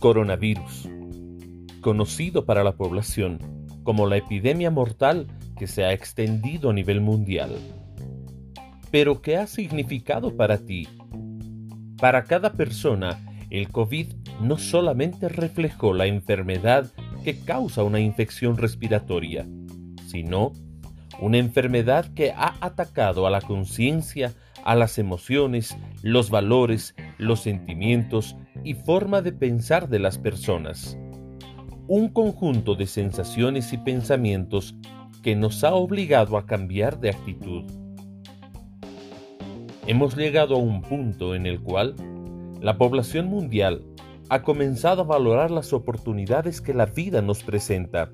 Coronavirus, conocido para la población como la epidemia mortal que se ha extendido a nivel mundial. Pero, ¿qué ha significado para ti? Para cada persona, el COVID no solamente reflejó la enfermedad que causa una infección respiratoria, sino una enfermedad que ha atacado a la conciencia, a las emociones, los valores, los sentimientos y forma de pensar de las personas. Un conjunto de sensaciones y pensamientos que nos ha obligado a cambiar de actitud. Hemos llegado a un punto en el cual la población mundial ha comenzado a valorar las oportunidades que la vida nos presenta.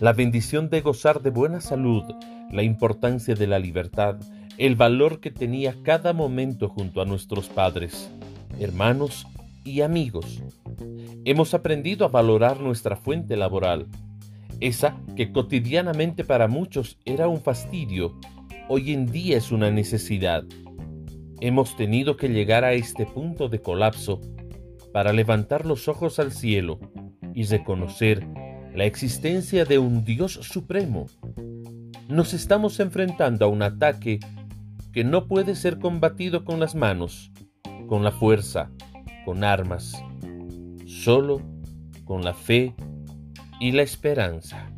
La bendición de gozar de buena salud, la importancia de la libertad, el valor que tenía cada momento junto a nuestros padres, hermanos y amigos. Hemos aprendido a valorar nuestra fuente laboral, esa que cotidianamente para muchos era un fastidio, hoy en día es una necesidad. Hemos tenido que llegar a este punto de colapso para levantar los ojos al cielo y reconocer la existencia de un Dios supremo. Nos estamos enfrentando a un ataque que no puede ser combatido con las manos, con la fuerza, con armas, solo con la fe y la esperanza.